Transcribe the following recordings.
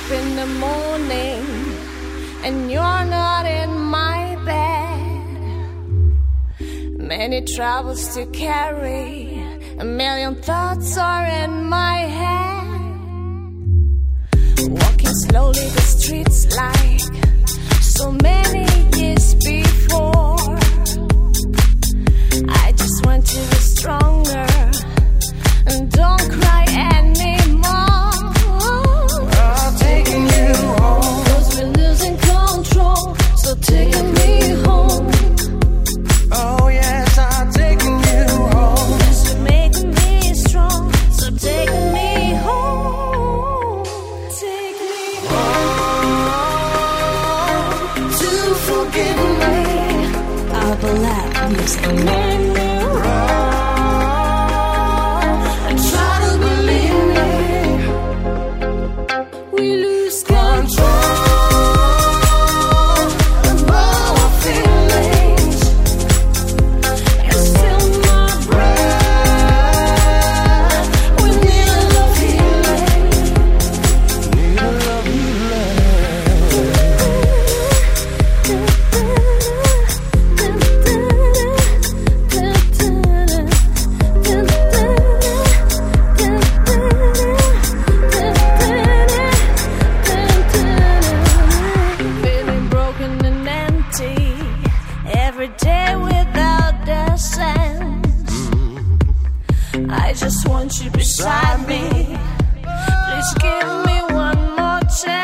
up in the morning and you're not in my bed. Many troubles to carry, a million thoughts are in my head. Walking slowly the streets like so many. forgive me. I will laugh music. I just want you beside me. Please give me one more chance.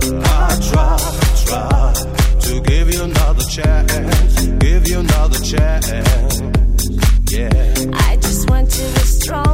I try, try to give you another chance. Give you another chance. Yeah. I just want you to be strong.